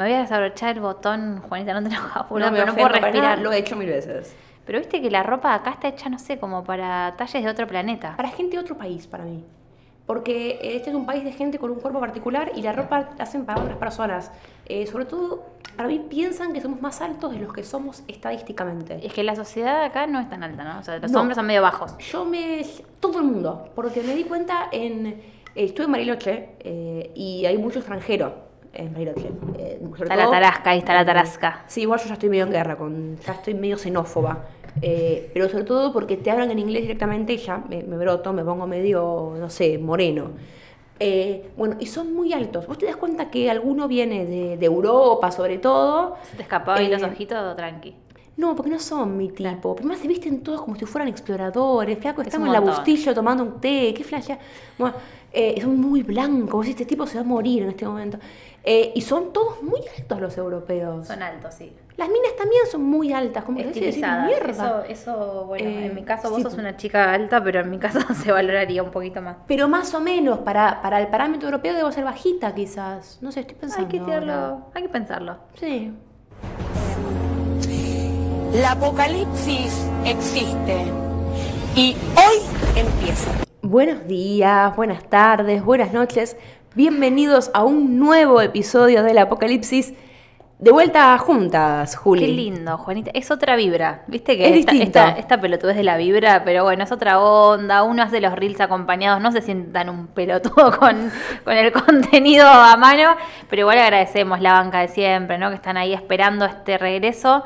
Me voy a desabrochar el botón, Juanita, no te enojas, boludo, me pero no puedo respirar. Lo he hecho mil veces. Pero viste que la ropa acá está hecha, no sé, como para talles de otro planeta. Para gente de otro país, para mí. Porque este es un país de gente con un cuerpo particular y la ropa la hacen para otras personas. Eh, sobre todo, para mí piensan que somos más altos de los que somos estadísticamente. Es que la sociedad acá no es tan alta, ¿no? O sea, los No. hombres son medio bajos. Yo me... Todo el mundo. Porque me di cuenta en... eh, estuve en Bariloche eh, y hay mucho extranjero Bariloche. eh, Está la todo- tarasca, ahí está la tarasca. Sí, igual yo ya estoy medio en guerra, con, ya estoy medio xenófoba. Eh, pero sobre todo porque te hablan en inglés directamente y ya me, me broto, me pongo medio, no sé, moreno. Eh, bueno, y son muy altos. Vos te das cuenta que alguno viene de, de Europa, sobre todo. Se te escapaba ahí los Eh, ojitos, tranqui. No, porque no son mi tipo. Primero se visten todos como si fueran exploradores. Flaco, Es estamos en la. Bustillo tomando un té. ¿Qué flash? Bueno, eh, son muy blancos. Este tipo se va a morir en este momento. Eh, y son todos muy altos los europeos. Son altos, sí. Las minas también son muy altas, como Estilizadas. mierda. Eso, eso, bueno, Eh, en mi caso vos sí. sos una chica alta, pero en mi caso se valoraría un poquito más. Pero más o menos, para, para el parámetro europeo debo ser bajita quizás. No sé, estoy pensando. Hay que tirarlo, hay que pensarlo. Sí. La apocalipsis existe y hoy empieza. Buenos días, buenas tardes, buenas noches. Bienvenidos a un nuevo episodio del Apocalipsis. De vuelta juntas, Juli. Qué lindo, Juanita. Es otra vibra. Viste que Es esta, esta, esta pelotudez de la vibra, pero bueno, es otra onda. Uno hace los reels acompañados, no se sientan un pelotudo con, con el contenido a mano, pero igual agradecemos la banca de siempre, ¿no? Que están ahí esperando este regreso.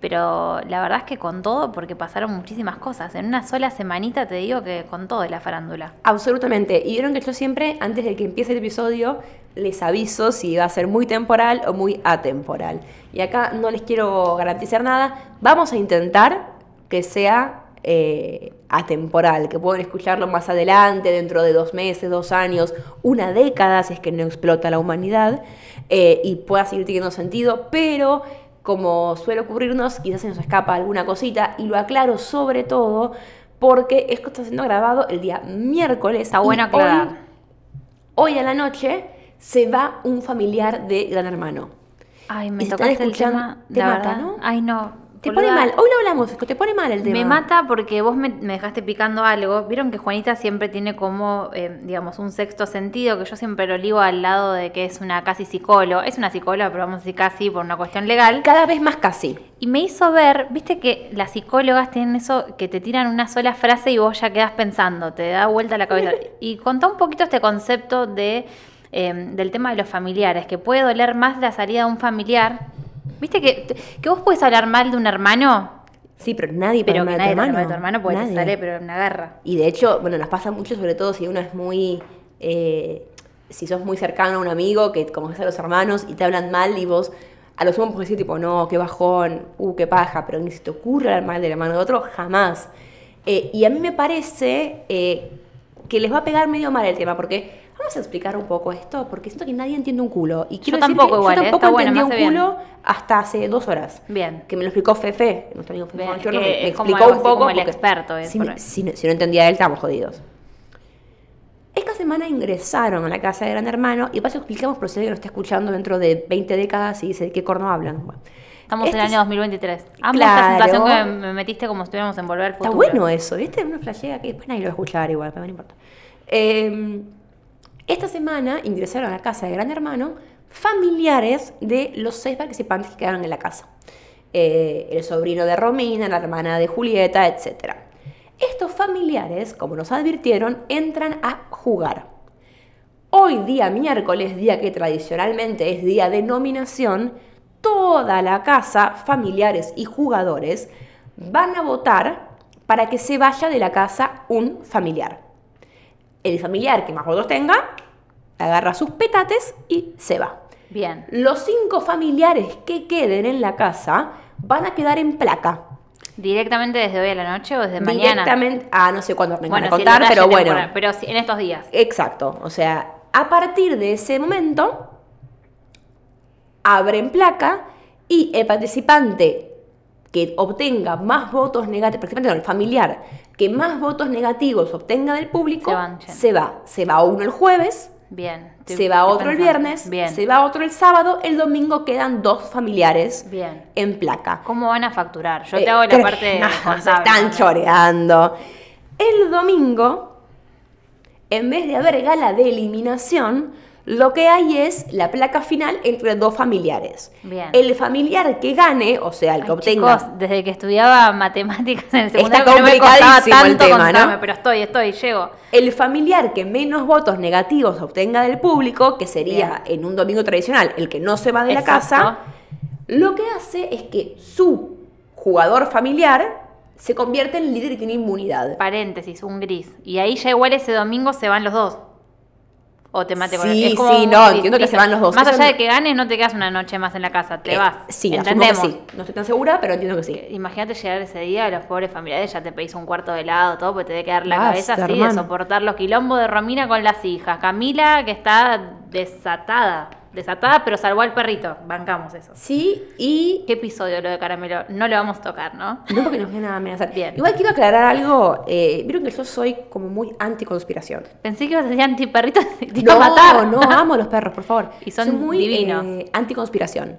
Pero la verdad es que con todo, porque pasaron muchísimas cosas. En una sola semanita te digo que con todo la farándula. Absolutamente. Y vieron que yo siempre, antes de que empiece el episodio, les aviso si va a ser muy temporal o muy atemporal. Y acá no les quiero garantizar nada. Vamos a intentar que sea eh, atemporal, que puedan escucharlo más adelante, dentro de dos meses, dos años, una década, si es que no explota la humanidad, eh, y pueda seguir teniendo sentido, pero como suele ocurrirnos, quizás se nos escapa alguna cosita, y lo aclaro sobre todo porque esto está siendo grabado el día miércoles. Está bueno hoy- aclarar. Hoy, a la noche se va un familiar de Gran Hermano. Ay, me tocaste el tema. te la mata, verdad. ¿no? Ay, no. Te pone mal. Hoy lo hablamos, te pone mal el tema. Me mata porque vos me, me dejaste picando algo. Vieron que Juanita siempre tiene como, eh, digamos, un sexto sentido, que yo siempre lo ligo al lado de que es una casi psicóloga. Es una psicóloga, pero vamos a decir casi por una cuestión legal. Cada vez más casi. Y me hizo ver, viste que las psicólogas tienen eso, que te tiran una sola frase y vos ya quedás pensando, te da vuelta la cabeza. Y contá un poquito este concepto de, eh, del tema de los familiares, que puede doler más la salida de un familiar. Viste que, que vos puedes hablar mal de un hermano, Sí, pero nadie pero que mal nadie de tu hermano. de tu hermano porque te Nadie. sale, pero en una garra. Y de hecho, bueno, nos pasa mucho, sobre todo si uno es muy. eh, si sos muy cercano a un amigo que conoces a los hermanos y te hablan mal y vos a lo sumo puedes decir, tipo, no, qué bajón, uh, qué paja, pero ni se te ocurre hablar mal del hermano de otro, jamás. Eh, y a mí me parece eh, que les va a pegar medio mal el tema, porque vamos a explicar un poco esto, porque siento que nadie entiende un culo. Y quiero decir tampoco que igual, yo eh, tampoco está entendí un bien. culo hasta hace dos horas. Bien. Que me lo explicó Fefe, nuestro amigo Fefe Bien, me, como explicó un poco. como el experto, es si, por ahí. si no- si no entendía él, estamos jodidos. Esta semana ingresaron a la casa de Gran Hermano y paso explicamos por si alguien lo está escuchando dentro de 20 décadas y dice de qué corno hablan. Bueno, Estamos este en el año es- 2023. Amo Claro. esta sensación que me, me metiste como si estuviéramos en Volver al Está Futuro. bueno eso, ¿viste? Uno flashea que después nadie lo va a escuchar igual, pero no importa. Eh, esta semana ingresaron a la casa de Gran Hermano familiares de los seis participantes que quedaron en la casa. Eh, el sobrino de Romina, la hermana de Julieta, etc. Estos familiares, como nos advirtieron, entran a jugar. Hoy día miércoles, día que tradicionalmente es día de nominación, toda la casa, familiares y jugadores, van a votar para que se vaya de la casa un familiar. El familiar que más votos tenga, agarra sus petates y se va. Bien. Los cinco familiares que queden en la casa van a quedar en placa. ¿Directamente desde hoy a la noche o desde mañana? Directamente, ah, no sé cuándo van Bueno, a sí, el contar, pero bueno. temporal, Pero sí, en estos días. Exacto, o sea, a partir de ese momento abren placa y el participante que obtenga más votos negativos, participante no, el familiar que más votos negativos obtenga del público, Se van, se va. Se va uno el jueves, Bien. Se va otro el viernes, Bien. se va otro el sábado, el domingo quedan dos familiares Bien. en placa. ¿Cómo van a facturar? Yo Eh, te hago la parte no, se están choreando. El domingo, en vez de haber gala de eliminación, lo que hay es la placa final entre dos familiares. Bien. El familiar que gane, o sea, el que Ay, obtenga. chicos, desde que estudiaba matemáticas en el Está secundario que no me costaba complicadísimo el tema, ¿no? pero estoy, estoy, llego. El familiar que menos votos negativos obtenga del público, que sería en un domingo tradicional el que no se va de la casa, lo que hace es que su jugador familiar se convierte en líder y tiene inmunidad. Paréntesis, un gris. Y ahí ya igual ese domingo se van los dos. O te mate con Sí, es como sí, no, entiendo que se van los dos. Más allá de que ganes, no te quedas una noche más en la casa, te Eh, vas. Sí, que entendemos. sí. No estoy tan segura, pero entiendo que sí. Imagínate llegar ese día, los pobres familiares ya te pedís un cuarto de helado, todo, porque te debe quedar la Basta, cabeza así de soportar los quilombos de Romina con las hijas. Camila, que está desatada, desatada, pero salvó al perrito. Bancamos eso. Sí, y. ¿Qué episodio lo de Caramelo? No lo vamos a tocar, ¿no? No porque nos viene a amenazar. Bien. Igual quiero aclarar algo. Eh, Vieron que yo soy como muy anticonspiración. Pensé que ibas a decir antiperrito y te No, a matar. no, amo a los perros, por favor. Y son Soy muy divinos. eh, anticonspiración.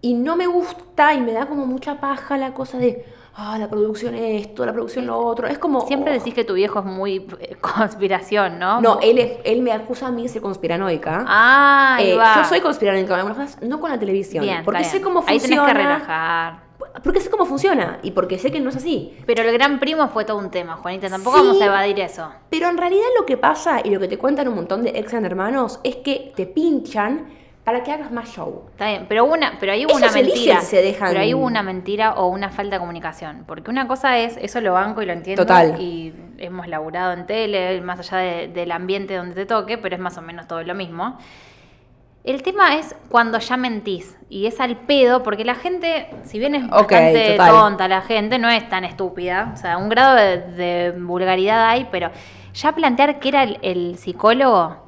Y no me gusta y me da como mucha paja la cosa de, ah, la producción esto, la producción lo otro. Es como. Siempre oh. decís que tu viejo es muy eh, conspiración, ¿no? No, él, es- él me acusa a mí de ser conspiranoica. Ah, ahí Eh, yo soy conspiranoica, algunas cosas, no con la televisión. Bien, porque sé cómo Ahí funciona. tenés que relajar. Porque sé cómo funciona y porque sé que no es así. Pero el gran primo fue todo un tema, Juanita. Tampoco Sí. vamos a evadir eso. Pero en realidad lo que pasa y lo que te cuentan un montón de ex hermanos es que te pinchan para que hagas más show. Está bien, pero una, pero ahí hubo Ellos una mentira. se dejan- Pero ahí hubo una mentira o una falta de comunicación. Porque una cosa es, eso lo banco y lo entiendo. Total. Y hemos laburado en tele, más allá de- del ambiente donde te toque, pero es más o menos todo lo mismo. El tema es cuando ya mentís. Y es al pedo, porque la gente, si bien es bastante total. tonta, la gente no es tan estúpida. O sea, un grado de, de vulgaridad hay, pero ya plantear que era el, el psicólogo,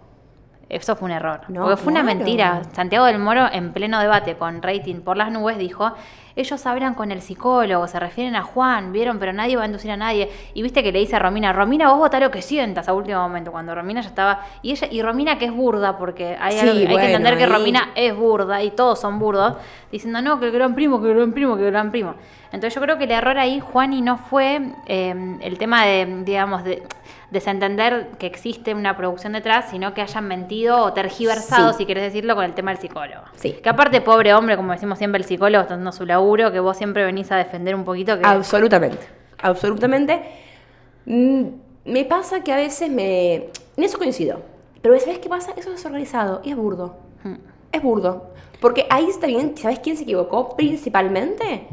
eso fue un error. No, porque fue una mentira. Santiago del Moro, en pleno debate con rating por las nubes, dijo: Ellos hablan con el psicólogo, se refieren a Juan, vieron, pero nadie va a inducir a nadie. Y viste que le dice a Romina: Romina, vos votá lo que sientas a último momento, cuando Romina ya estaba. Y ella y Romina, que es burda, porque hay, Sí, algo- hay bueno, que entender que Romina es burda y todos son burdos, diciendo: No, que el gran primo, que el gran primo, que el gran primo. Entonces yo creo que el error ahí, Juan, y no fue eh, el tema de, digamos, de desentender que existe una producción detrás, sino que hayan mentido o tergiversado, Sí. si querés decirlo, con el tema del psicólogo. Sí. Que aparte, pobre hombre, como decimos siempre, el psicólogo está haciendo su laburo, que vos siempre venís a defender un poquito que... Absolutamente, absolutamente. Mm, Me pasa que a veces me... En eso coincido. Pero ¿sabes qué pasa? Eso es desorganizado y es burdo. Mm. Es burdo. Porque ahí está bien, ¿sabes quién se equivocó? Principalmente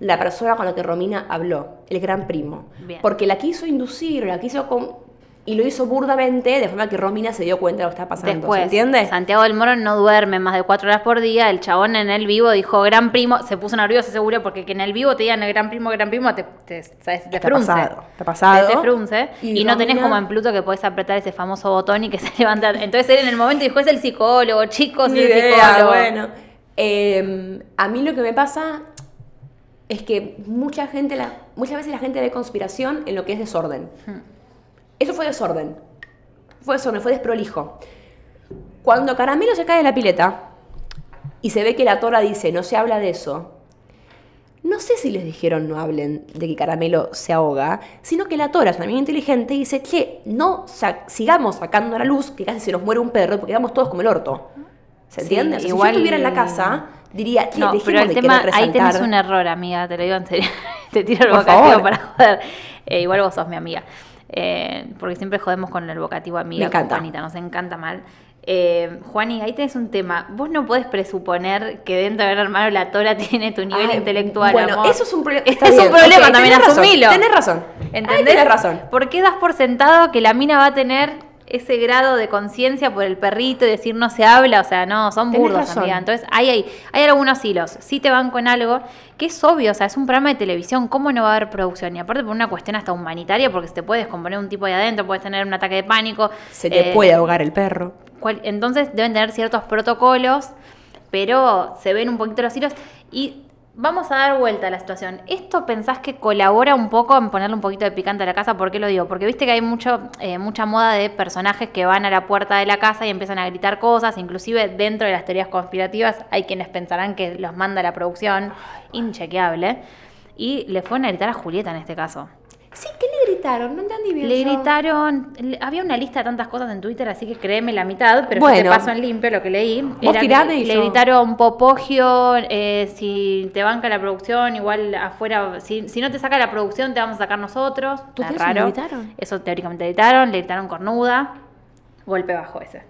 la persona con la que Romina habló, el gran primo. Bien. Porque la quiso inducir, la quiso... con- Y lo hizo burdamente, de forma que Romina se dio cuenta de lo que estaba pasando. Después, ¿Se entiende? Santiago del Moro no duerme más de cuatro horas por día. El chabón en el vivo dijo gran primo, se puso nervioso seguro porque que en el vivo te digan el gran primo, gran primo, te, te, ¿sabes? te Está frunce. pasado, está pasado. Te, te frunce. Y Y, no tenés como en Pluto que podés apretar ese famoso botón y que se levanta. Entonces él en el momento dijo, es el psicólogo, chicos, Ni es el psicólogo. bueno. Eh, a mí lo que me pasa es que mucha gente, la, muchas veces la gente ve conspiración en lo que es desorden. Hmm. Eso fue desorden. Fue desorden, fue desprolijo. Cuando Caramelo se cae de la pileta y se ve que la tora dice no se habla de eso, no sé si les dijeron no hablen de que Caramelo se ahoga, sino que la tora es una amiga inteligente y dice, che, no sa- sigamos sacando a la luz que casi se nos muere un perro porque quedamos todos como el orto. ¿Se Sí, entiende? O sea, igual- Si yo estuviera en la casa, diría, che, No, pero el de tema, querer ahí tenés resaltar. un error, amiga, te lo digo en serio. te tiro el favor. para joder. Eh, igual vos sos mi amiga. Eh, porque siempre jodemos con el vocativo amiga, Me con encanta. Juanita, nos encanta mal. Eh, Juani, ahí tenés un tema. Vos no podés presuponer que dentro de Gran Hermano la Tora tiene tu nivel Ay, intelectual. Bueno, amor. eso es un problema. Es está un problema también, tenés razón, asumilo. Tenés razón. ¿Entendés? Tenés razón. ¿Por qué das por sentado que la mina va a tener ese grado de conciencia por el perrito y decir no se habla? O sea, no, son burdos, amiga. Entonces, hay, hay, hay algunos hilos. Sí te van con algo que es obvio, o sea, es un programa de televisión, ¿cómo no va a haber producción? Y aparte por una cuestión hasta humanitaria, porque se te puede descomponer un tipo ahí adentro, puedes tener un ataque de pánico. Se te eh, puede ahogar el perro. cual- entonces deben tener ciertos protocolos, pero se ven un poquito los hilos. Y Vamos a dar vuelta a la situación. ¿Esto pensás que colabora un poco en ponerle un poquito de picante a la casa? ¿Por qué lo digo? Porque viste que hay mucho, eh, mucha moda de personajes que van a la puerta de la casa y empiezan a gritar cosas, inclusive dentro de las teorías conspirativas hay quienes pensarán que los manda la producción, inchequeable, y le fueron a gritar a Julieta en este caso. Sí, ¿qué le gritaron? No entendí bien. Le yo. gritaron, le- había una lista de tantas cosas en Twitter, así que créeme la mitad, pero yo Bueno. te paso en limpio lo que leí. Que tirame y le yo- gritaron popogio, eh, si te banca la producción, igual afuera, si, si no te saca la producción, te vamos a sacar nosotros. ¿Tú Está crees que le raro. gritaron? Eso teóricamente le gritaron, le gritaron cornuda, golpe bajo ese.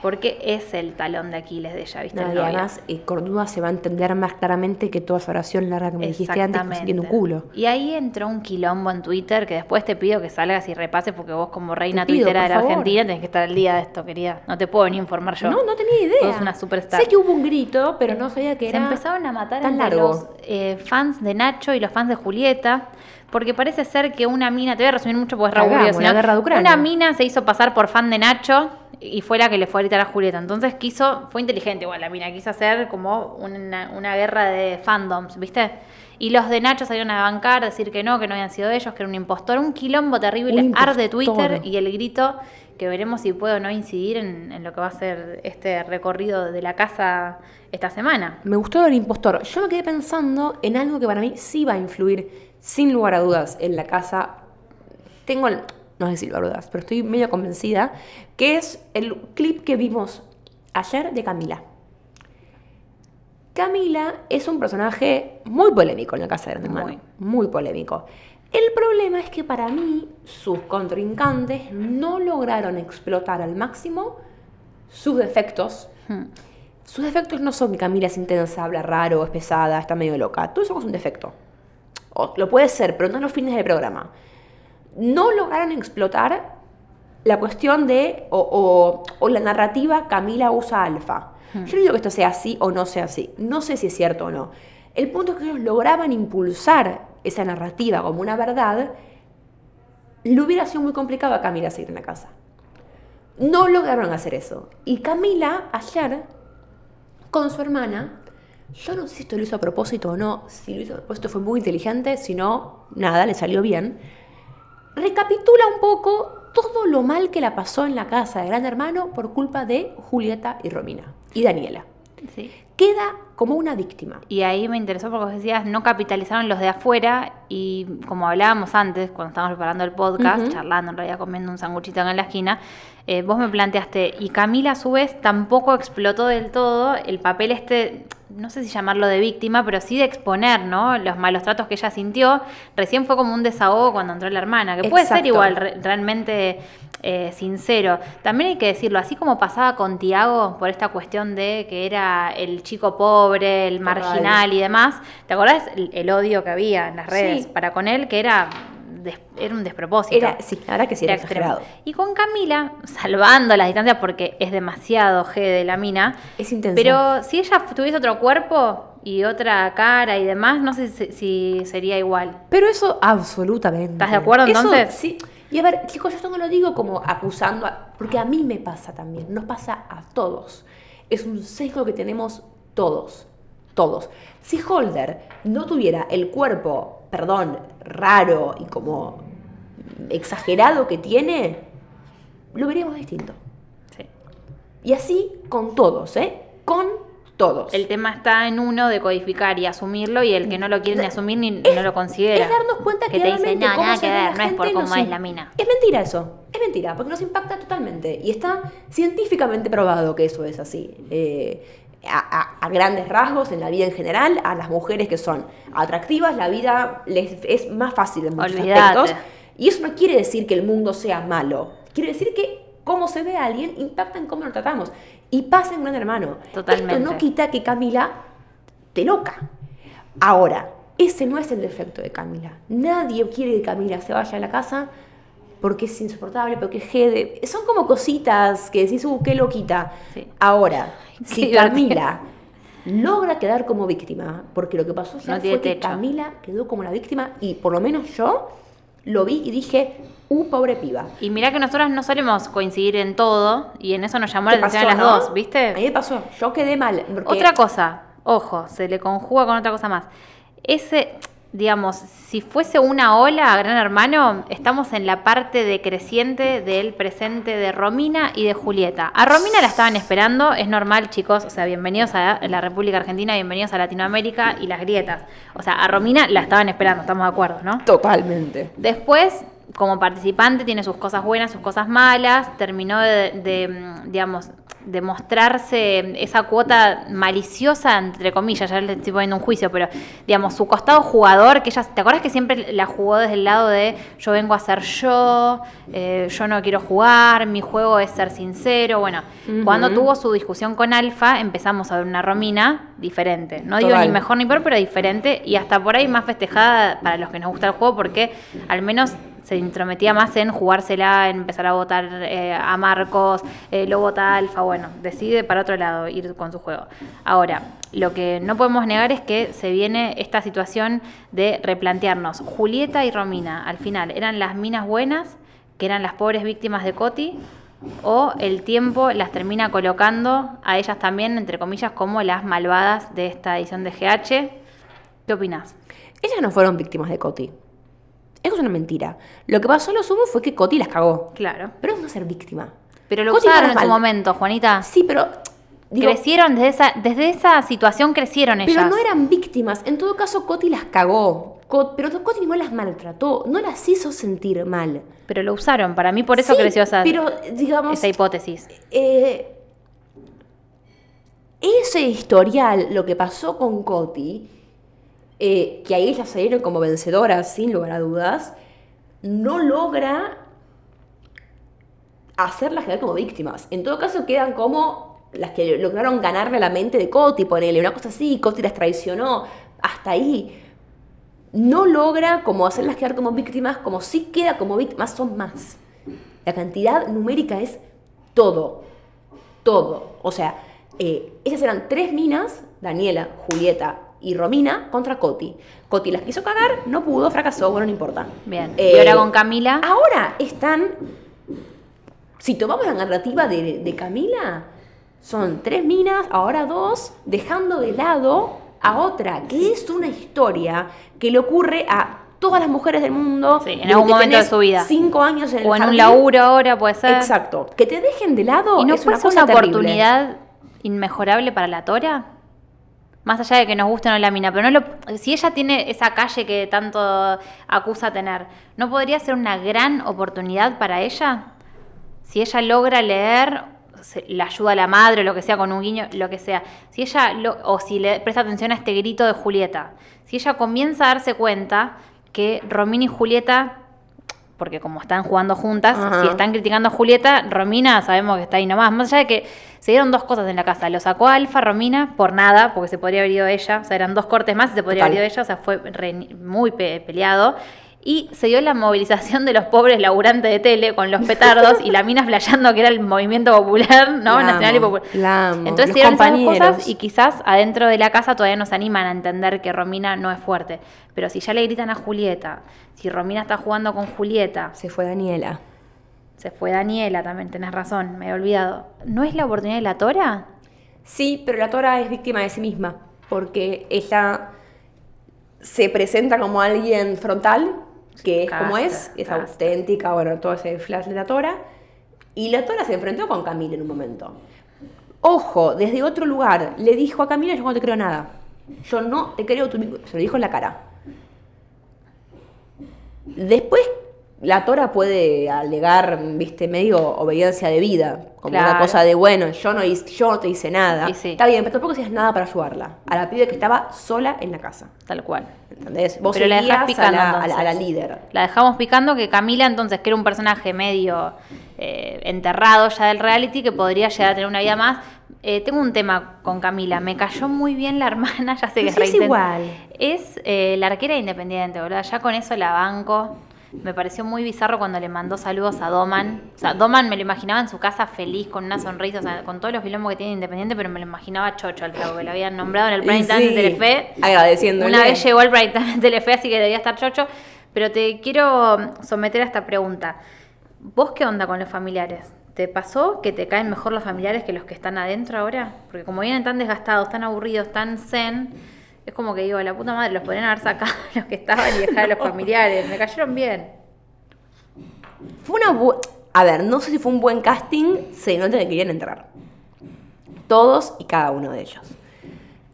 Porque es el talón de Aquiles de ella, ¿viste? No, y además, eh, Cornuda se va a entender más claramente que toda esa oración larga que me dijiste antes, tiene un culo. Y ahí entró un quilombo en Twitter que después te pido que salgas y repases porque vos como reina pido, tuitera de la favor. Argentina tenés que estar al día de esto, querida. No te puedo ni informar yo. No, no tenía idea. Sos una superstar. Sé que hubo un grito, pero no sabía que Se era. empezaron a matar tan entre largo. los eh, fans de Nacho y los fans de Julieta. Porque parece ser que una mina, te voy a resumir mucho porque es re aburrido, la guerra de Ucrania. Una mina se hizo pasar por fan de Nacho y fue la que le fue a gritar a Julieta. Entonces quiso, fue inteligente igual la mina, quiso hacer como una, una guerra de fandoms, ¿viste? Y los de Nacho salieron a bancar, decir que no, que no habían sido ellos, que era un impostor, un quilombo terrible, Un arde. Twitter y el grito que veremos si puede o no incidir en, en lo que va a ser este recorrido de la casa esta semana. Me gustó el impostor. Yo me quedé pensando en algo que para mí sí va a influir, sin lugar a dudas, en la casa. Tengo, el- no sé si lugar a dudas, pero estoy medio convencida, que es el clip que vimos ayer de Camila. Camila es un personaje muy polémico en la casa de Gran Hermano. Muy. Muy polémico. El problema es que para mí sus contrincantes no lograron explotar al máximo sus defectos Hmm. sus defectos no son que Camila es intensa, habla raro, es pesada, está medio loca. Todo eso es un defecto. O lo puede ser, pero no en los fines del programa. No lograron explotar la cuestión de, o, o- o la narrativa Camila usa alfa. Yo no digo que esto sea así o no sea así. No sé si es cierto o no. El punto es que ellos lograban impulsar esa narrativa como una verdad. Le hubiera sido muy complicado a Camila seguir en la casa. No lograron hacer eso. Y Camila, ayer, con su hermana, yo no sé si esto lo hizo a propósito o no, si lo hizo a propósito fue muy inteligente, si no, nada, le salió bien. Recapitula un poco todo lo mal que la pasó en la casa de Gran Hermano por culpa de Julieta y Romina y Daniela. Sí. Queda como una víctima. Y ahí me interesó porque vos decías, no capitalizaron los de afuera y como hablábamos antes, cuando estábamos preparando el podcast, charlando, en realidad comiendo un sanguchito en la esquina, eh, vos me planteaste, y Camila a su vez tampoco explotó del todo el papel este, no sé si llamarlo de víctima, pero sí de exponer, ¿no? Los malos tratos que ella sintió. Recién fue como un desahogo cuando entró la hermana, que puede ser igual re- realmente eh, sincero. También hay que decirlo, así como pasaba con Tiago por esta cuestión de que era el chico pobre, el Total. marginal y demás, ¿te acordás el, el odio que había en las redes Sí. para con él? Que era, era un despropósito. Era, sí, la verdad que sí, era, extremo. exagerado. Y con Camila, salvando las distancias porque es demasiado G de la mina, Es intenso. pero si ella tuviese otro cuerpo y otra cara y demás, no sé si, si sería igual. Pero eso absolutamente. ¿Estás de acuerdo, Eso, entonces? sí. Y a ver, chicos, yo esto no lo digo como acusando, a- porque a mí me pasa también, nos pasa a todos. Es un sesgo que tenemos todos, todos. Si Holder no tuviera el cuerpo, perdón, raro y como exagerado que tiene, lo veríamos distinto. Sí. Y así con todos, ¿eh? Con todos. El tema está en uno de codificar y asumirlo y el que no lo quiere ni asumir ni no lo considera. Es darnos cuenta que, te dice, realmente no, nada que ver, no es por cómo es la mina. Es mentira eso, es mentira, porque nos impacta totalmente. Y está científicamente probado que eso es así. Eh, a, a- a grandes rasgos, en la vida en general, a las mujeres que son atractivas, la vida les es más fácil en muchos aspectos. Y eso no quiere decir que el mundo sea malo. Quiere decir que cómo se ve a alguien impacta en cómo lo tratamos. Y pasa en Gran Hermano. Totalmente. Esto no quita que Camila te loca. Ahora, ese no es el defecto de Camila. Nadie quiere que Camila se vaya a la casa porque es insoportable, porque es jede. Son como cositas que decís, uh, qué loquita. Sí. Ahora, qué si divertido. Camila logra quedar como víctima, porque lo que pasó No fue que. Camila quedó como la víctima y por lo menos yo lo vi y dije, uh, pobre piba. Y mirá que nosotras no solemos coincidir en todo y en eso nos llamó la ¿Qué atención a las no? dos, ¿viste? A mí me pasó, yo quedé mal. porque- Otra cosa, ojo, se le conjuga con otra cosa más. Ese, digamos, si fuese una ola a Gran Hermano, estamos en la parte decreciente del presente de Romina y de Julieta. A Romina la estaban esperando, es normal, chicos, o sea, bienvenidos a la República Argentina, bienvenidos a Latinoamérica y las grietas. O sea, a Romina la estaban esperando, estamos de acuerdo, ¿no? Totalmente. Después, como participante, tiene sus cosas buenas, sus cosas malas. Terminó de, de, digamos, de mostrarse esa cuota maliciosa, entre comillas, ya le estoy poniendo un juicio, pero digamos, su costado jugador, que ella, ¿te acuerdas que siempre la jugó desde el lado de yo vengo a ser yo, eh, yo no quiero jugar, mi juego es ser sincero? Bueno, cuando tuvo su discusión con Alfa, empezamos a ver una Romina diferente. No digo Total. ni mejor ni peor, pero diferente y hasta por ahí más festejada para los que nos gusta el juego, porque al menos se intrometía más en jugársela, empezar a votar eh, a Marcos, eh, lo vota Alfa, bueno, decide para otro lado ir con su juego. Ahora, lo que no podemos negar es que se viene esta situación de replantearnos, Julieta y Romina, al final, ¿eran las minas buenas, que eran las pobres víctimas de Coti? ¿O el tiempo las termina colocando a ellas también, entre comillas, como las malvadas de esta edición de GH? ¿Qué opinas? Ellas no fueron víctimas de Coti. Eso es una mentira. Lo que pasó a lo sumo fue que Coti las cagó. Claro. Pero es no ser víctima. Pero lo Coti usaron en su momento, Juanita. Sí, pero. digo, crecieron desde esa, desde esa situación crecieron ellas. pero no eran víctimas. En todo caso, Coti las cagó. Pero Coti no las maltrató. No las hizo sentir mal. Pero lo usaron, para mí por eso Sí, creció esa, Pero, digamos. esa hipótesis. eh, ese historial, lo que pasó con Coti, eh, que ahí ellas salieron como vencedoras, sin lugar a dudas, no logra hacerlas quedar como víctimas. En todo caso, quedan como las que lograron ganarle la mente de Coti, ponele, una cosa así, Coti las traicionó, hasta ahí. No logra como hacerlas quedar como víctimas, como si queda como víctimas, son más. La cantidad numérica es todo, todo. O sea, eh, ellas eran tres minas, Daniela, Julieta y Romina, contra Coti. Coti las quiso cagar, no pudo, fracasó, bueno, no importa. Bien. Eh, y ahora con Camila. Ahora están. Si tomamos la narrativa de, de Camila, son tres minas, ahora dos, dejando de lado a otra, que es una historia que le ocurre a todas las mujeres del mundo. Sí, en algún momento de su vida. Cinco años en el o en un laburo ahora puede ser. Exacto. Que te dejen de lado ¿Y no es una ser cosa una terrible. oportunidad inmejorable para la Tora? Más allá de que nos guste o no la mina, pero no lo, si ella tiene esa calle que tanto acusa tener, ¿no podría ser una gran oportunidad para ella? Si ella logra leer, la ayuda a la madre lo que sea con un guiño, lo que sea. Si ella, lo- o si le presta atención a este grito de Julieta, si ella comienza a darse cuenta que Romina y Julieta, porque como están jugando juntas, Ajá. si están criticando a Julieta, Romina sabemos que está ahí nomás. Más allá de que se dieron dos cosas en la casa. Lo sacó Alfa, Romina, por nada, porque se podría haber ido ella. O sea, eran dos cortes más y se podría Total. haber ido ella. O sea, fue re- muy pe- peleado. Y se dio la movilización de los pobres laburantes de tele con los petardos y la mina flayando que era el movimiento popular, ¿no? La Nacional y popular. la amo. Entonces se dieron esas cosas y quizás adentro de la casa todavía no se animan a entender que Romina no es fuerte. Pero si ya le gritan a Julieta, si Romina está jugando con Julieta, Se fue Daniela. se fue Daniela también, tenés razón, me he olvidado. ¿No es la oportunidad de la Tora? Sí, pero la Tora es víctima de sí misma, porque ella se presenta como alguien frontal, que es como es, es casta. auténtica, bueno, todo ese flash de la Tora, y la Tora se enfrentó con Camila en un momento. Ojo, desde otro lugar, le dijo a Camila, yo no te creo nada. Yo no te creo, tú mismo", se lo dijo en la cara. Después, la Tora puede alegar, viste, medio obediencia de vida, como una cosa de, bueno, yo no, hice- yo no te hice nada. Sí. Está bien, pero tampoco hacías nada para ayudarla. A la pibe que estaba sola en la casa. Tal cual. ¿Entendés? Vos Pero la dejás a picando, la, a la- a la entonces. líder. La dejamos picando que Camila entonces, que era un personaje medio eh, enterrado ya del reality, que podría llegar a tener una vida más. Eh, tengo un tema con Camila, me cayó muy bien la hermana, ya sé que es es igual. Es eh, la arquera independiente, boludo. Ya con eso la banco. Me pareció muy bizarro cuando le mandó saludos a Doman. O sea, Doman me lo imaginaba en su casa feliz, con una sonrisa, o sea, con todos los quilombos que tiene Independiente, pero me lo imaginaba chocho al flaco, que lo habían nombrado en el prime time sí, de Telefe. agradeciéndole. Una vez llegó el prime time de Telefe, así que debía estar chocho. Pero te quiero someter a esta pregunta. ¿Vos qué onda con los familiares? ¿Te pasó que te caen mejor los familiares que los que están adentro ahora? Porque como vienen tan desgastados, tan aburridos, tan zen, es como que digo, la puta madre, los podrían haber sacado los que estaban y dejar a los familiares. Me cayeron bien. Fue una bu- A ver, no sé si fue un buen casting, se nota que querían entrar. Todos y cada uno de ellos.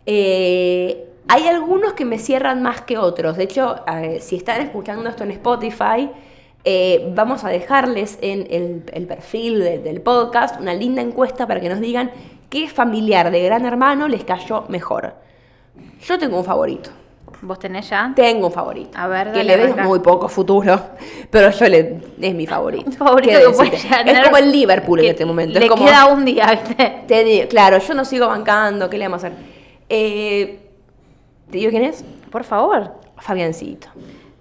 Eh, hay algunos que me cierran más que otros. De hecho, eh, si están escuchando esto en Spotify, eh, vamos a dejarles en el, el perfil de- del podcast una linda encuesta para que nos digan qué familiar de Gran Hermano les cayó mejor. Yo tengo un favorito. ¿Vos tenés ya? Tengo un favorito. A ver, que dale, le veo arranca. muy poco futuro, pero yo le es mi favorito. Un favorito ¿Qué que puede Es como el Liverpool en que este momento. Le es como, queda un día, ¿viste? te digo, claro, yo no sigo bancando, ¿qué le vamos a hacer? Eh, ¿Te digo quién es? Por favor. Fabiancito.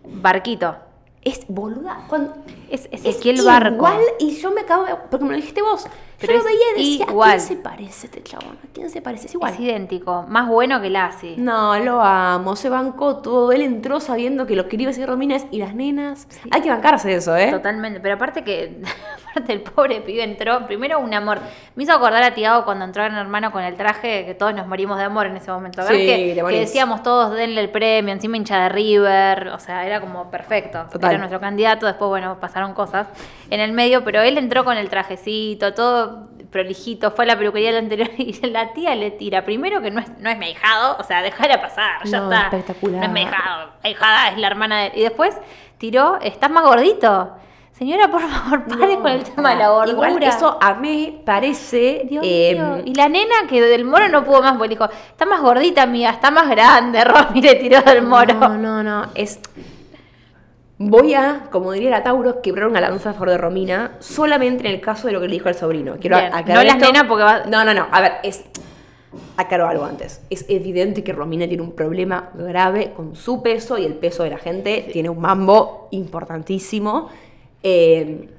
Barquito. Es boluda. Cuando, Es es Ezequiel Barco. igual y yo me acabo de, porque me lo dijiste vos. Pero yo lo es veía y decía, ¿a igual. quién se parece este chabón? ¿A quién se parece? Es igual. Es idéntico. Más bueno que Lassie. No, lo amo, se bancó todo. Él entró sabiendo que lo que iba a decir Romina es, y las nenas. Hay que bancarse eso, ¿eh? Totalmente, pero aparte que aparte el pobre pibe entró, primero un amor. Me hizo acordar a Tiago cuando entró en hermano con el traje, que todos nos morimos de amor en ese momento. A ver Sí, que, decíamos todos, denle el premio, encima hincha de River, o sea, era como perfecto. Total. Era nuestro candidato, después, bueno, pasaron cosas en el medio, pero él entró con el trajecito, todo prolijito, fue a la peluquería del anterior y la tía le tira, primero que no es, no es mi o sea, dejala pasar, ya No, está. espectacular. No es mi ahijada es la hermana de él. Y después tiró, estás más gordito. Señora, por favor, pare No, con el tema de la gordura. Igual eso a mí parece. Dios eh, mío. Y la nena que del moro no pudo más, porque le dijo, está más gordita, amiga, está más grande, Romy le tiró del moro. No, no, no. Es. Voy a, como diría la Tauro, quebrar una lanza a favor de Romina, solamente en el caso de lo que le dijo al sobrino. Quiero Bien, aclarar no las esto. nenas porque va- No, no, no. A ver, es. Aclaro algo antes. Es evidente que Romina tiene un problema grave con su peso y el peso de la gente. Tiene un mambo importantísimo. Eh,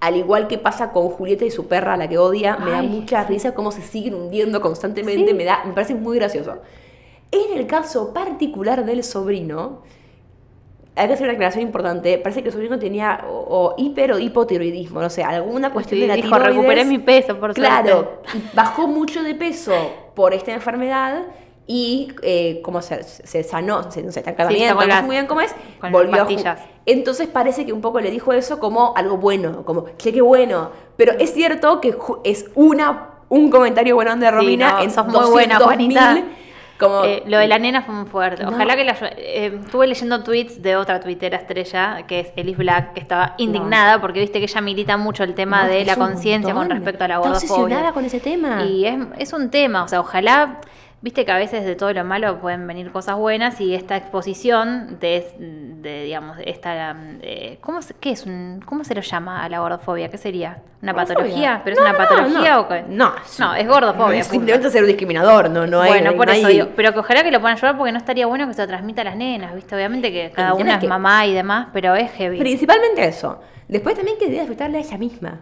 al igual que pasa con Julieta y su perra, la que odia, me da mucha risa cómo se siguen hundiendo constantemente. Sí. Me, da, me parece muy gracioso. En el caso particular del sobrino, hay que hacer una aclaración importante. Parece que el sobrino tenía o, o hiper o hipotiroidismo, no sé, alguna cuestión Sí, de la dijo, tiroides. recuperé mi peso, por Claro, bajó mucho de peso por esta enfermedad y eh, como se, se sanó, se, no sé, está con no sé muy bien cómo es, con volvió a. Entonces parece que un poco le dijo eso como algo bueno, como, che, qué bueno. Pero es cierto que es una un comentario bueno de Romina no, en sos muy buena, 200.000, Juanita. Como, Eh, lo de la nena fue muy fuerte. No. Ojalá que la. eh, estuve leyendo tweets de otra tuitera estrella, que es Elise Black, que estaba indignada porque viste que ella milita mucho el tema No, de la conciencia con respecto a la Está obsesionada con ese tema. Y es, es un tema, o sea, ojalá. Viste que a veces de todo lo malo pueden venir cosas buenas y esta exposición de, de digamos, esta, eh, ¿cómo, se- qué es un, ¿cómo se lo llama a la gordofobia? ¿Qué sería? ¿Una ¿Gordofobia? patología? ¿Pero No, es una no, no, patología no. o qué? No, No, es gordofobia. es punto. simplemente ser un discriminador, no, no hay. Bueno, por no eso hay- digo, pero que ojalá que lo puedan ayudar porque no estaría bueno que se lo transmita a las nenas, ¿viste? Obviamente que cada tema una es es que- mamá y demás, pero es heavy. Principalmente eso. Después también que debe afectarle a ella misma.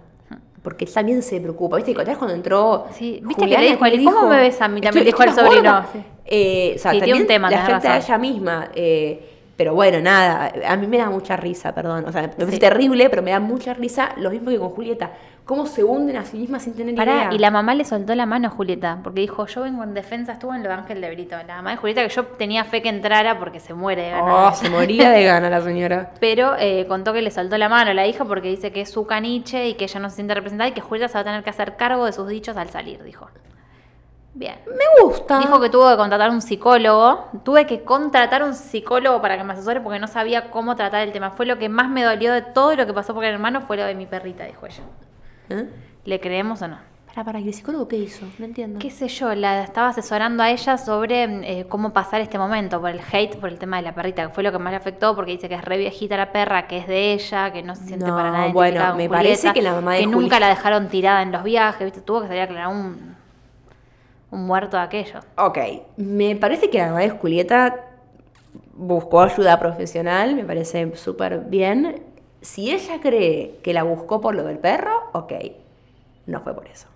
Porque ella también se preocupa. ¿Viste? ¿Te cuando entró. Sí, viste que le dijo él, ¿cómo me ves a mí? También dijo "Estoy más sobrino". gorda"? Sí. Eh, o sea, Sí, tiene un también tema, le a ella misma. eh, pero bueno, nada. A mí me da mucha risa, perdón. O sea, me parece Sí. terrible, pero me da mucha risa. Lo mismo que con Julieta. Cómo se hunden a sí mismas sin tener Pará, idea. y la mamá le soltó la mano a Julieta, porque dijo, yo vengo en defensa, estuvo en de Ángel de Brito. La mamá de Julieta que yo tenía fe que entrara porque se muere de ganas. Oh, se moría de gana la señora. Pero eh, contó que le soltó la mano a la hija porque dice que es su caniche y que ella no se siente representada y que Julieta se va a tener que hacer cargo de sus dichos al salir, dijo. Bien. Me gusta. Dijo que tuvo que contratar un psicólogo. Tuve que contratar un psicólogo para que me asesore porque no sabía cómo tratar el tema. Fue lo que más me dolió de todo lo que pasó por el hermano, fue lo de mi perrita, dijo ella. ¿Eh? ¿Le creemos o no? Para, para, ¿y el psicólogo qué hizo? No entiendo. Qué sé yo, la estaba asesorando a ella sobre eh, cómo pasar este momento, por el hate, por el tema de la perrita, que fue lo que más le afectó, porque dice que es re viejita la perra, que es de ella, que no se siente No, para nada bueno, me Julieta, parece que la mamá de que Juli- nunca la dejaron tirada en los viajes, ¿viste? Tuvo que salir a aclarar un, un muerto aquello. Ok, me parece que de Julieta buscó ayuda profesional, me parece súper bien. Si ella cree que la buscó por lo del perro, ok, no fue por eso.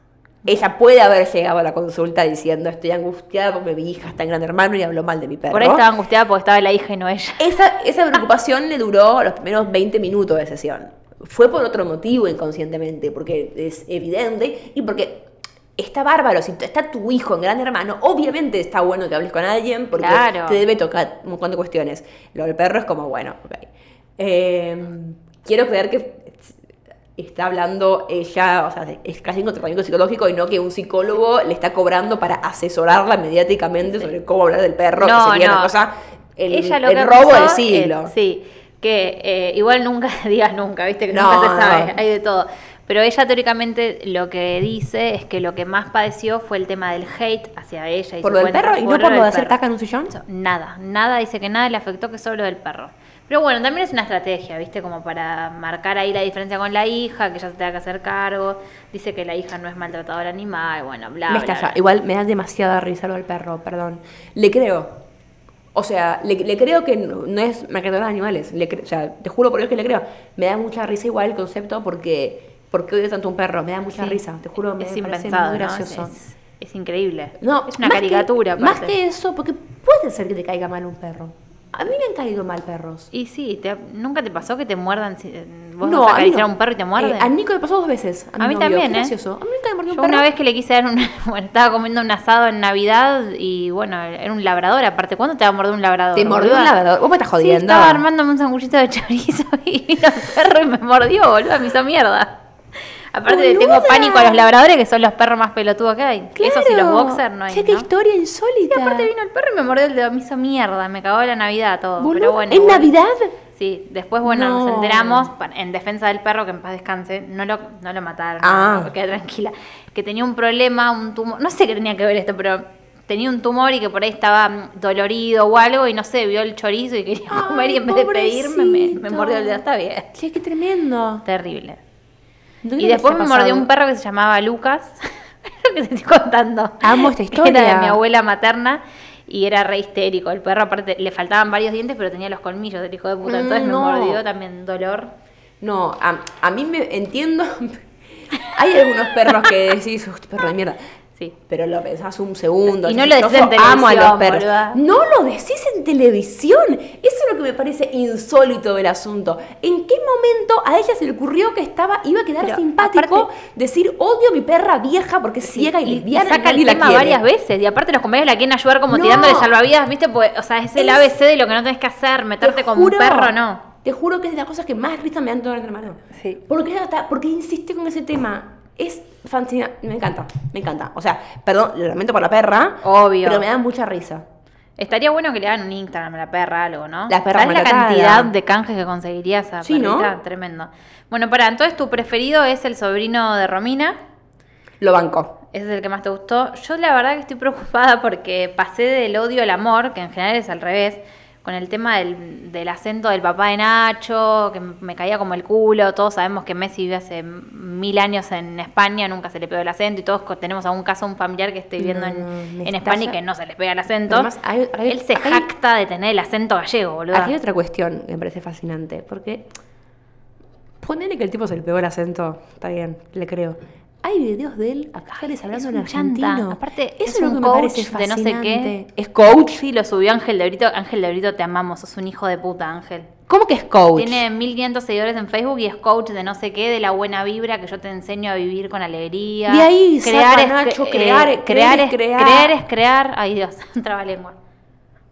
Ella puede haber llegado a la consulta diciendo estoy angustiada porque mi hija está en gran hermano y habló mal de mi perro. Por ahí estaba angustiada porque estaba la hija y no ella. Esa, esa preocupación le duró los primeros 20 minutos de sesión. fue por otro motivo inconscientemente, porque es evidente y porque está bárbaro. Si está tu hijo en Gran Hermano, obviamente está bueno que hables con alguien porque Claro. te debe tocar un montón de cuestiones. Lo del perro es como, bueno, ok. Eh, quiero creer que está hablando ella, o sea, es casi un tratamiento psicológico y no que un psicólogo le está cobrando para asesorarla mediáticamente sobre cómo hablar del perro, No, que sería no. una cosa, el, Ella lo el que robo del siglo. sí, que eh, igual nunca digas nunca, viste que No, nunca se sabe, hay de todo. Pero ella teóricamente lo que dice es que lo que más padeció fue el tema del hate hacia ella. Y por su lo del perro y no por lo de hacer caca en un sillón. Nada, nada, dice que nada le afectó que solo del perro. Pero bueno, también es una estrategia, ¿viste? Como para marcar ahí la diferencia con la hija, que ella se tenga que hacer cargo. Dice que la hija no es maltratadora animal, bueno, bla, me bla. Igual me da demasiada risa lo del perro, perdón. Le creo. O sea, le, le creo que no, no es maltratador de animales. Le o sea, te juro por Dios que le creo. Me da mucha risa igual el concepto porque porque odio tanto un perro. Me da mucha Sí. risa. Te juro, me es parece impensado, muy ¿no? gracioso. Es, es- es increíble. No, es una más que- caricatura. más que eso, porque puede ser que te caiga mal un perro. A mí me han caído mal perros. Y sí, te- ¿nunca te pasó que te muerdan? si- Vos no, vas a acariciar no. a un perro y te muerde. Eh, a Nico le pasó dos veces. A, mi A mí novio. también, Qué ¿eh? gracioso. A mí nunca me mordió un Yo perro. una vez que le quise dar una... Bueno, estaba comiendo un asado en Navidad y bueno, era un labrador. Aparte, ¿cuándo te va a morder un labrador? Te mordió un labrador. Vos me estás Sí, jodiendo. estaba armándome un sanguchito de chorizo y vino el perro y me mordió, boludo, me hizo mierda. Aparte le tengo pánico a los labradores, que son los perros más pelotudos que hay. Eso sí, los Claro. boxers no hay, Che, qué ¿no? historia Y insólita. aparte vino el perro y me mordió el dedo, me hizo mierda, me cagó la Navidad todo. Boluda, pero bueno, ¿En bueno. Navidad? Sí, después, bueno, nos No. enteramos, pa- en defensa del perro, que en paz descanse, no lo, no lo mataron, Ah. no, queda tranquila, que tenía un problema, un tumor, no sé qué tenía que ver esto, pero tenía un tumor y que por ahí estaba mm, dolorido o algo y no sé, vio el chorizo y quería Ay, comer y en vez de pedirme me, me mordió el dedo, está bien, Che, qué tremendo. terrible. Y después me mordió un perro que se llamaba Lucas, lo que te estoy contando. Amo esta Que Era de historia. mi abuela materna y era re histérico. El perro, aparte, le faltaban varios dientes, pero tenía los colmillos del hijo de puta. Entonces Mm, no. me mordió también dolor. No, a, a mí me entiendo. Hay algunos perros que decís, "Uf, este perro de mierda. Sí. Pero lo pensás un segundo. Y no lo "Yo decís en amo a los televisión, perros. boluda. No lo decís en televisión. Eso es lo que me parece insólito del asunto. ¿En qué momento a ella se le ocurrió que estaba iba a quedar Pero, simpático aparte- decir odio a mi perra vieja porque es ciega y lesbiana y saca el la tema quiere"? varias veces. Y aparte los compañeros la quieren ayudar como No. tirándole salvavidas, ¿viste? Pues, o sea, es el Es- ABC de lo que no tenés que hacer, meterte Te como un perro, no. Te juro que es de las cosas que más risa me dan todo el hermano. Sí. Porque porque insiste con ese tema. Es fascinante, me encanta, me encanta. O sea, perdón, lo lamento por la perra. Obvio. Pero me da mucha risa. Estaría bueno que le hagan un Instagram a la perra, algo, ¿no? La perra ¿Sabes la cantidad de canjes que conseguiría esa Sí, ¿no? perrita? Tremendo. Bueno, para, entonces tu preferido es el sobrino de Romina. Lo banco. Ese es el que más te gustó. Yo la verdad que estoy preocupada porque pasé del odio al amor, que en general es al revés, con el tema del, del acento del papá de Nacho, que me caía como el culo. Todos sabemos que Messi vive hace mil años en España, nunca se le pegó el acento y todos tenemos algún caso, un familiar que esté viviendo No, en, en España y que no se les pega el acento. Además, hay- hay- Él se hay- jacta de tener el acento gallego, boludo. Aquí hay otra cuestión que me parece fascinante. Porque ponele que el tipo se le pegó el acento. Está bien, le creo. Hay videos de él acá hablando es en un chanta. argentino. Aparte, eso es lo un que me parece coach de no sé qué. ¿Es coach? Sí, lo subió Ángel de Brito. Ángel de Brito, te amamos, sos un hijo de puta, Ángel. ¿Cómo que es coach? Tiene 1500 seguidores en Facebook y es coach de no sé qué, de la buena vibra que yo te enseño a vivir con alegría. De ahí crear saca es, Nacho, cre- crear es- eh, crear, creer es crear. creer es crear. Ay Dios, traba lengua.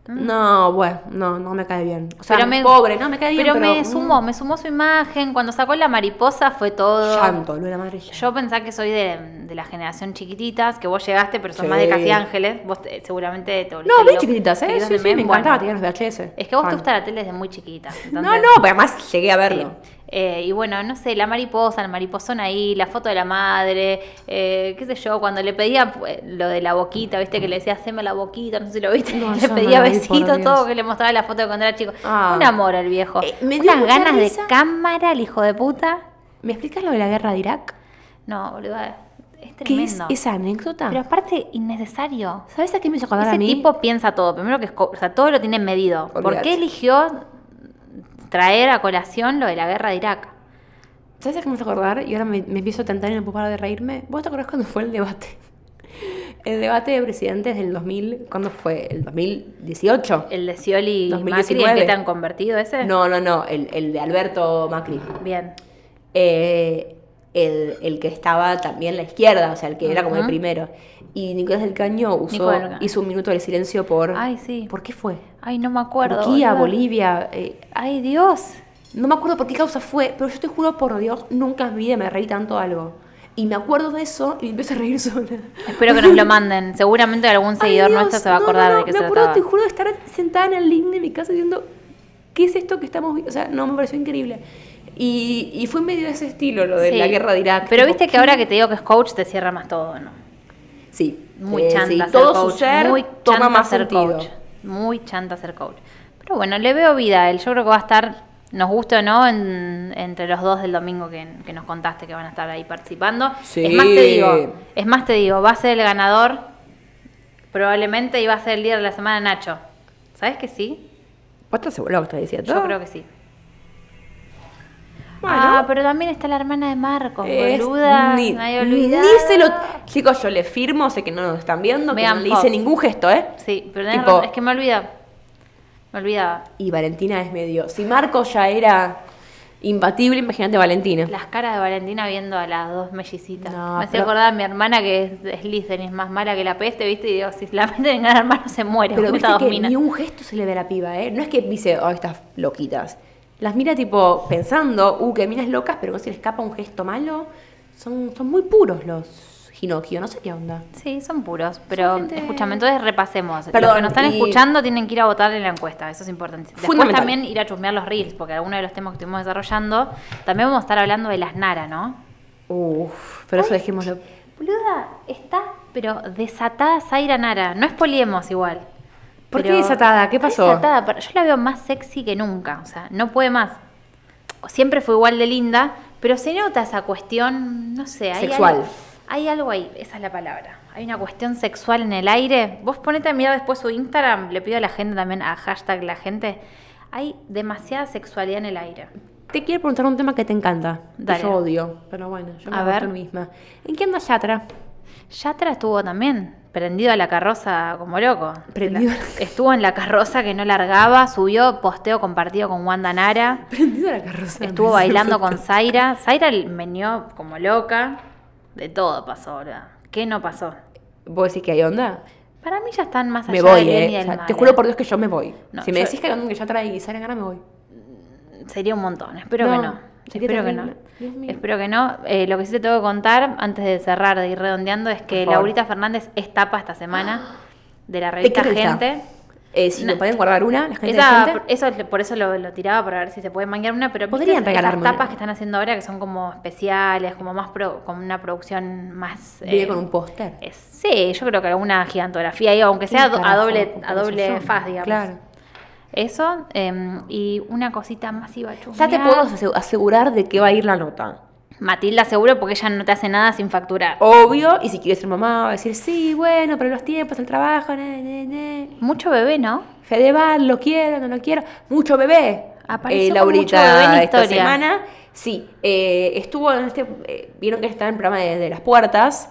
No, bueno, no, no me cae bien. O sea, Pero me- pobre, no me cae bien. Pero, Pero, me mm, sumó, me sumó su imagen. Cuando sacó la mariposa fue todo. Llanto, lo de la madre. llanto. Yo pensaba que soy de, de la generación chiquititas, que vos llegaste, pero son Sí. más de Casi Ángeles. Vos te- seguramente te volviste No, bien chiquititas, ¿eh? Sí, sí, me bueno. encantaba, tenía los VHS. Es que vos te gusta la tele desde muy chiquita. No, no, pero además llegué a verlo. Sí. Eh, y bueno, no sé, la mariposa, el mariposón ahí, la foto de la madre, eh, qué sé yo, cuando le pedía pues, lo de la boquita, viste que le decía, haceme la boquita, no sé si lo viste, No, le no pedía besitos, todo, que le mostraba la foto de cuando era chico. Ah. Un amor el viejo. Eh, me Unas ganas risa. de cámara, el hijo de puta. ¿Me explicas lo de la guerra de Irak? No, boludo, es ¿Qué es tremendo. esa anécdota? Pero aparte, innecesario. ¿Sabes a qué me hizo acordar Ese a mí? tipo piensa todo. Primero que es o sea, todo lo tiene medido. ¿Por qué eligió traer a colación lo de la guerra de Irak? ¿Sabes a qué me hizo acordar? Y ahora me, me empiezo a tentar y no puedo parar de reírme. ¿Vos te acordás cuando fue el debate? El debate de presidentes del 2000, ¿cuándo fue? ¿El 2018? El de Scioli y Macri, ¿en 2019. qué te han convertido ese? No, no, no, el, el de Alberto Macri. Bien. eh, el, el que estaba también a la izquierda, o sea, el que era como el primero. Y Nicolás del Caño usó, hizo un minuto de silencio por... Ay, sí. ¿Por qué fue? Ay, no me acuerdo. Turquía. Bolivia. eh, Ay, Dios. no me acuerdo por qué causa fue, pero yo te juro por Dios, nunca en mi vida me reí tanto algo. Y me acuerdo de eso y empecé a reír sola. Espero que nos lo manden. Seguramente algún seguidor Ay, Dios, nuestro se va a acordar no, de no, qué me se acuerdo, trataba. te juro, de estar sentada en el living de mi casa diciendo, ¿qué es esto que estamos viendo? O sea, no, me pareció increíble. Y, y fue medio de ese estilo, lo de Sí. la guerra de Irak. Pero viste que ahora que te digo que es coach, te cierra más todo, ¿no? Sí. Muy eh, chanta sí, ser todo coach. su ser muy toma chanta más ser sentido. coach. Muy chanta ser coach. Pero bueno, le veo vida a él. Yo creo que va a estar, nos guste o no, en- entre los dos del domingo que, que nos contaste que van a estar ahí participando. Sí. Es más, te digo, es más, te digo, va a ser el ganador probablemente y va a ser el líder de la semana Nacho. ¿Sabes que sí? ¿Vos estás seguro que estás diciendo? Yo creo que sí. Bueno. Ah, pero también está la hermana de Marcos, Es- boluda. Ni, me había ni olvidado. se lo. Chicos, yo le firmo, sé que no nos están viendo, que Megan no le hice ningún gesto, ¿eh? Sí, pero tenés Tipo- razón, es que me olvidaba. Me olvidaba. Y Valentina es medio. Si Marco ya era imbatible, imagínate Valentina. Las caras de Valentina viendo a las dos mellicitas. No, me hacía pero- acordar a mi hermana que es de Slytherin, es más mala que la peste, ¿viste? Y digo, si la meten en gran hermano se muere. Pero viste que ni un gesto se le ve a la piba, ¿eh? No es que dice, oh, estas loquitas. Las mira tipo pensando, uh, que minas locas, pero no se le escapa un gesto malo. Son, son muy puros los Ginocchio, no sé qué onda. Sí, son puros, pero gente- escúchame, entonces repasemos. los Perdón, que nos están y- escuchando tienen que ir a votar en la encuesta, eso es importante. Después Fundamental. también ir a chusmear los reels, porque algunos de los temas que estuvimos desarrollando, también vamos a estar hablando de las Nara, ¿no? Uf, pero eso dejémoslo. Boluda, está, pero desatada Zaira Nara. No es poliemos igual. ¿Por qué desatada? ¿Qué pasó? desatada, pero yo la veo más sexy que nunca. O sea, no puede más. Siempre fue igual de linda, pero se nota esa cuestión, no sé, hay Sexual. Algo, hay algo ahí, esa es la palabra. Hay una cuestión sexual en el aire. Vos ponete a mirar después su Instagram, le pido a la gente también, a hashtag la gente. Hay demasiada sexualidad en el aire. Te quiero preguntar un tema que te encanta. que Dale. Yo odio, pero bueno, yo me A ver. misma. ¿En qué anda Yatra? Yatra estuvo también prendido a la carroza como loco. Prendido. La- estuvo en la carroza que no largaba, subió posteo compartido con Wanda Nara, Prendido a la carroza. estuvo bailando con Zaira. Zaira meneó como loca. De todo pasó ahora. ¿Qué no pasó? ¿Vos decís que hay onda? Para mí ya están más allá Me voy, del eh. y del O sea, mal, te juro eh. por Dios que yo me voy. No, si me yo- decís que hay onda que Yatra y Sara gana, me voy. Sería un montón, espero No, que no. Espero que no. Espero que no. Eh, lo que sí te tengo que contar, antes de cerrar, de ir redondeando, es que. Laurita Fernández es tapa esta semana de la ¿De revista? Gente. Eh, si No. me pueden guardar una, la gente Esa- de gente. eso, por eso lo, lo tiraba para ver si se puede manguear una, pero ¿viste Podrían regalarme tapas una. que están haciendo ahora que son como especiales, como más pro- con una producción más eh, con un póster. sí, yo creo que alguna gigantografía ahí, aunque sea ¿Quién a doble, a doble faz, digamos. Claro. Eso, eh, y una cosita más iba a Ya te puedo ase- asegurar de que va a ir la nota. Matilda seguro porque ella no te hace nada sin facturar. Obvio, y si quieres ser mamá, va a decir, sí, bueno, pero los tiempos, el trabajo, ne, ne, ne. Mucho bebé, ¿no? Fedeval, lo quiero, no lo quiero. Mucho bebé. Apareció eh, con mucho bebé en Laurita esta semana. Sí, eh, estuvo en este. eh, Vieron que está en el programa de, de las puertas.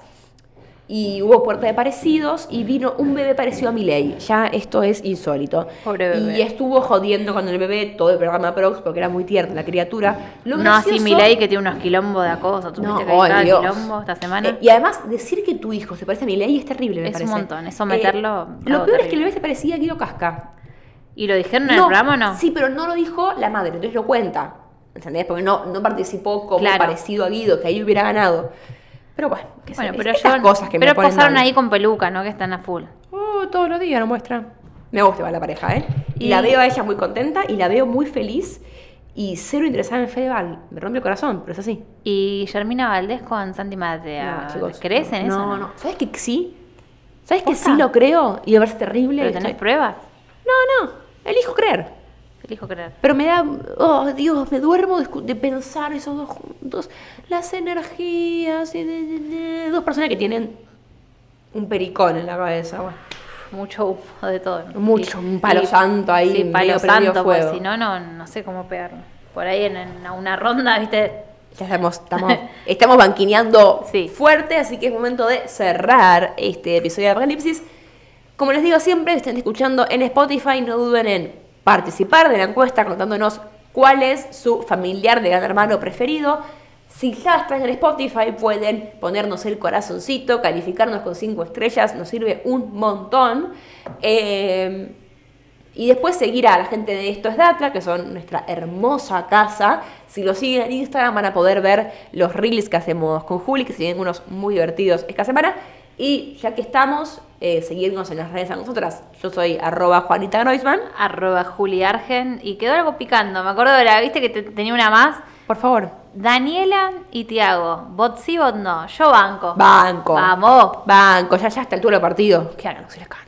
Y hubo puerta de parecidos y vino un bebé parecido a Miley. Ya esto es insólito. Pobre bebé. Y estuvo jodiendo con el bebé todo el programa Prox porque era muy tierna la criatura. Lo no así gracioso- Milei que tiene unos quilombos de acoso. ¿Tuviste No, que ay, Dios. quilombo esta semana? Eh, y además, decir que tu hijo se parece a Milei es terrible, me Es un parece. montón, es someterlo a lo peor es que el bebé se parecía a Guido Casca. ¿Y lo dijeron en el programa o no? Sí, pero no lo dijo la madre, entonces lo cuenta. ¿Entendés? Porque no, no participó como Claro. parecido a Guido, que ahí hubiera ganado. Pero bueno, sé Bueno, pero yo, cosas que pero me mal. ahí con peluca, ¿no? Que están a full. Oh, todos los días lo muestra. Me gusta la pareja, ¿eh? Y Y- la veo a ella muy contenta y la veo muy feliz y cero interesada en Fedeval. Me rompe el corazón, pero es así. Y Germina Valdés con Santi Matea. No, chicos, ¿Crees no, en eso? No, no. ¿Sabes que sí? ¿Sabes que sí lo creo? Y me parece terrible. ¿Pero tenés Estoy- pruebas? No, no. Elijo creer. Elijo creer. Pero me da, oh Dios, me duermo de, pensar esos dos juntos, las energías, y de- dos personas que tienen un pericón en la cabeza. bueno. Mucho humo de todo. ¿no? Mucho, un palo santo ahí, Sí, palo santo, fuego. si no, no, no sé cómo pegarlo. Por ahí en, en una ronda, ¿viste? Ya estamos, estamos, estamos banquineando Sí. fuerte, así que es momento de cerrar este episodio de Apocalipsis. Como les digo siempre, estén escuchando en Spotify, no duden en participar de la encuesta contándonos cuál es su familiar de gran hermano preferido. Si ya están en Spotify, pueden ponernos el corazoncito, calificarnos con 5 estrellas, nos sirve un montón. Eh, y después seguir a la gente de Esto es Data, que son nuestra hermosa casa. Si lo siguen en Instagram van a poder ver los reels que hacemos con Juli, que siguen unos muy divertidos esta semana. Y ya que estamos, eh, seguirnos en las redes a nosotras. Yo soy arroba Juanita Groisman. Arroba Juli Argen. Y quedó algo picando. Me acuerdo de la, viste que te- tenía una más. Por favor. Daniela y Tiago. Bot sí, bot no. Yo banco. Banco. Vamos. Banco, ya ya está el del partido. Que hagan, no.